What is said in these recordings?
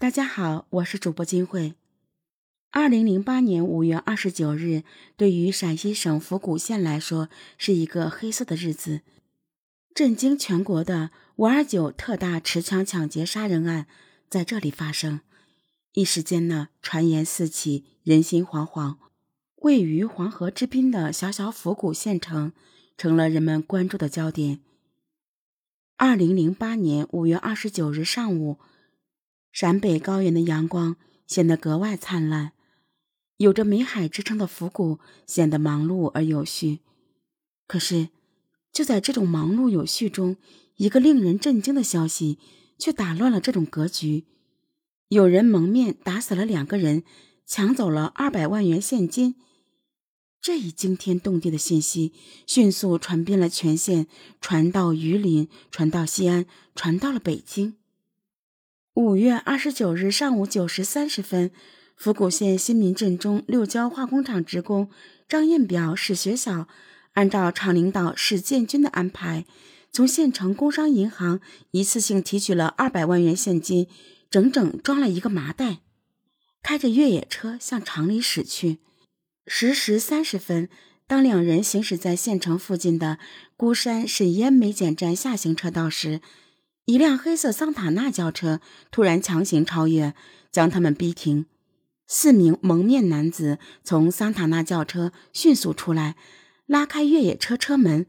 大家好，我是主播金慧。二零零八年五月二十九日，对于陕西省府谷县来说是一个黑色的日子。震惊全国的五二九特大持枪抢劫杀人案在这里发生，一时间呢，传言四起，人心惶惶。位于黄河之滨的小小府谷县城，成了人们关注的焦点。二零零八年五月二十九日上午。陕北高原的阳光显得格外灿烂，有着“美海”之称的府谷显得忙碌而有序。可是，就在这种忙碌有序中，一个令人震惊的消息却打乱了这种格局：有人蒙面打死了两个人，抢走了二百万元现金。这一惊天动地的信息迅速传遍了全县，传到榆林，传到西安，传到了北京。五月二十九日上午九时三十分，府谷县新民镇中六交化工厂职工张艳表、史学晓，按照厂领导史建军的安排，从县城工商银行一次性提取了二百万元现金，整整装了一个麻袋，开着越野车向厂里驶去。十时三十分，当两人行驶在县城附近的孤山沈烟煤检站下行车道时，一辆黑色桑塔纳轿车突然强行超越，将他们逼停。四名蒙面男子从桑塔纳轿车迅速出来，拉开越野车车门。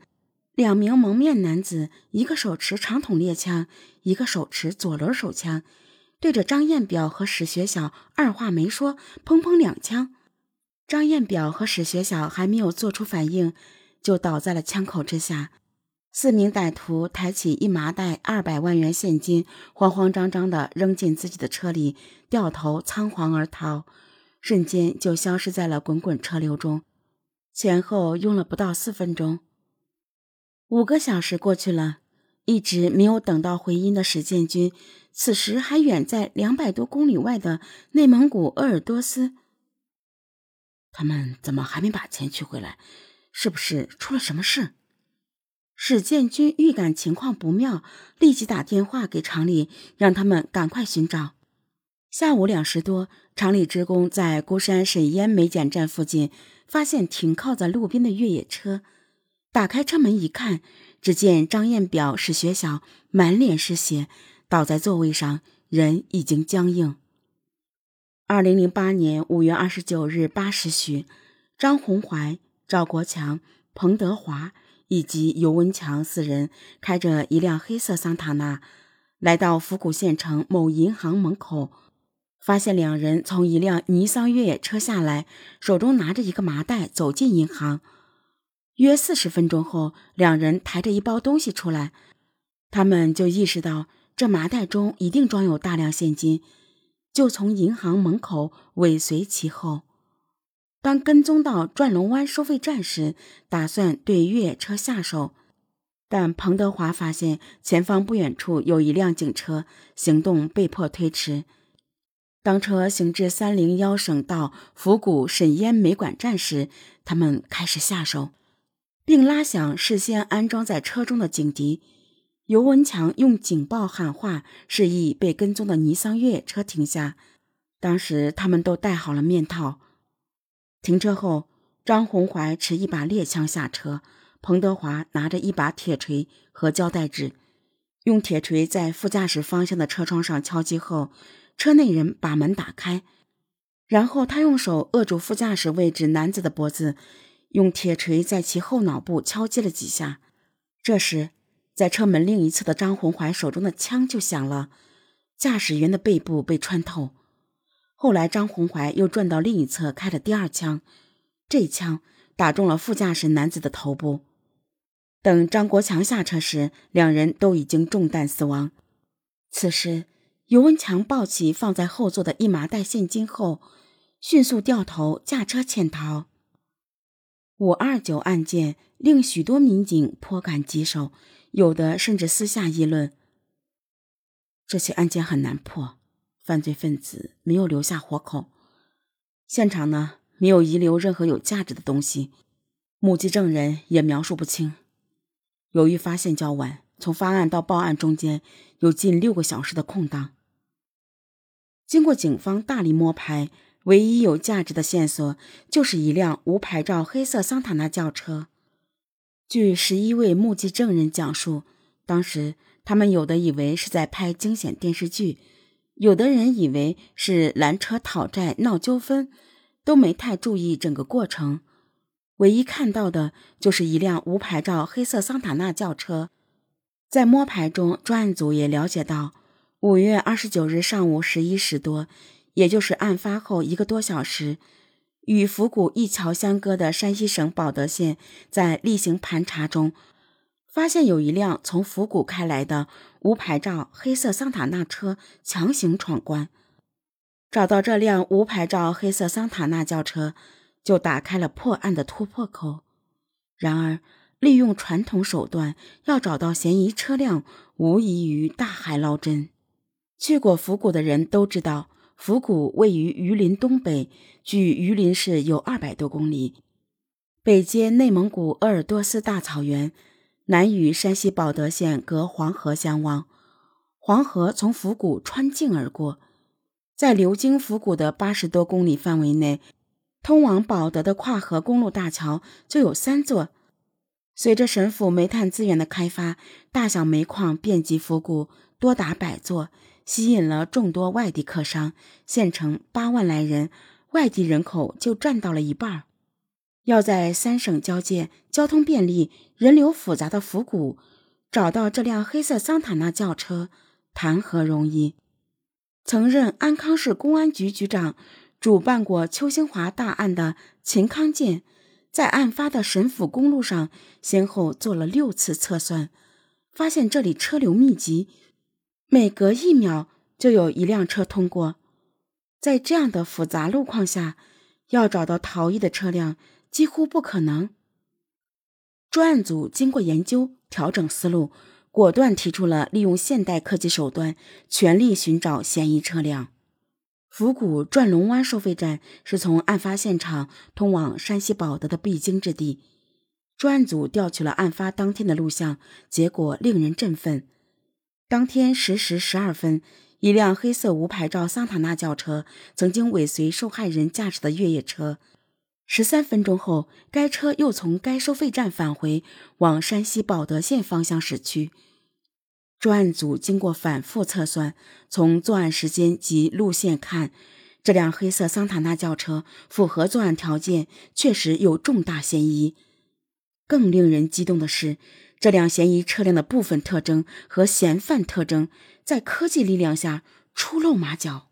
两名蒙面男子，一个手持长筒猎枪，一个手持左轮手枪，对着张彦表和史学晓二话没说，砰砰两枪。张彦表和史学晓还没有做出反应，就倒在了枪口之下。四名歹徒抬起一麻袋二百万元现金，慌慌张张地扔进自己的车里，掉头仓皇而逃，瞬间就消失在了滚滚车流中。前后用了不到四分钟。五个小时过去了，一直没有等到回音的史建军，此时还远在两百多公里外的内蒙古鄂尔多斯。他们怎么还没把钱取回来？是不是出了什么事？史建军预感情况不妙，立即打电话给厂里，让他们赶快寻找。下午两时多，厂里职工在孤山沈烟煤检站附近发现停靠在路边的越野车，打开车门一看，只见张彦表、史学晓满脸是血，倒在座位上，人已经僵硬。二零零八年五月二十九日八时许，张红怀、赵国强、彭德华。以及尤文强四人开着一辆黑色桑塔纳，来到府谷县城某银行门口，发现两人从一辆尼桑越野车下来，手中拿着一个麻袋走进银行。约四十分钟后，两人抬着一包东西出来，他们就意识到这麻袋中一定装有大量现金，就从银行门口尾随其后。当跟踪到转龙湾收费站时，打算对越野车下手，但彭德华发现前方不远处有一辆警车，行动被迫推迟。当车行至三零幺省道府谷沈烟煤管站时，他们开始下手，并拉响事先安装在车中的警笛。尤文强用警报喊话，示意被跟踪的尼桑越野车停下。当时他们都戴好了面套。停车后，张红怀持一把猎枪下车，彭德华拿着一把铁锤和胶带纸，用铁锤在副驾驶方向的车窗上敲击后，车内人把门打开，然后他用手扼住副驾驶位置男子的脖子，用铁锤在其后脑部敲击了几下。这时，在车门另一侧的张红怀手中的枪就响了，驾驶员的背部被穿透。后来，张红怀又转到另一侧开了第二枪，这枪打中了副驾驶男子的头部。等张国强下车时，两人都已经中弹死亡。此时，尤文强抱起放在后座的一麻袋现金后，迅速掉头驾车潜逃。五二九案件令许多民警颇感棘手，有的甚至私下议论：这起案件很难破。犯罪分子没有留下活口，现场呢没有遗留任何有价值的东西，目击证人也描述不清。由于发现较晚，从发案到报案中间有近六个小时的空档。经过警方大力摸排，唯一有价值的线索就是一辆无牌照黑色桑塔纳轿车。据十一位目击证人讲述，当时他们有的以为是在拍惊险电视剧，有的人以为是拦车讨债闹纠纷，都没太注意整个过程。唯一看到的就是一辆无牌照黑色桑塔纳轿车。在摸排中，专案组也了解到，五月二十九日上午十一时多，也就是案发后一个多小时。与府谷一桥相隔的山西省保德县，在例行盘查中，发现有一辆从府谷开来的无牌照黑色桑塔纳车强行闯关。找到这辆无牌照黑色桑塔纳轿车，就打开了破案的突破口。然而，利用传统手段要找到嫌疑车辆，无异于大海捞针。去过府谷的人都知道。府谷位于榆林东北，距榆林市有二百多公里，北接内蒙古鄂尔多斯大草原，南与山西保德县隔黄河相望。黄河从府谷穿境而过，在流经府谷的八十多公里范围内，通往保德的跨河公路大桥就有三座。随着省府煤炭资源的开发，大小煤矿遍及府谷，多达百座。吸引了众多外地客商，县城八万来人，外地人口就占到了一半。要在三省交界、交通便利、人流复杂的府谷找到这辆黑色桑塔纳轿车，谈何容易？曾任安康市公安局局长、主办过邱兴华大案的秦康健，在案发的沈府公路上先后做了六次测算，发现这里车流密集。每隔一秒就有一辆车通过，在这样的复杂路况下，要找到逃逸的车辆几乎不可能。专案组经过研究，调整思路，果断提出了利用现代科技手段，全力寻找嫌疑车辆。府谷转龙湾收费站是从案发现场通往山西保德的必经之地。专案组调取了案发当天的录像，结果令人振奋。当天十时十二分，一辆黑色无牌照桑塔纳轿车曾经尾随受害人驾驶的越野车。十三分钟后，该车又从该收费站返回，往山西保德县方向驶去。专案组经过反复测算，从作案时间及路线看，这辆黑色桑塔纳轿车符合作案条件，确实有重大嫌疑。更令人激动的是。这辆嫌疑车辆的部分特征和嫌犯特征，在科技力量下出露马脚。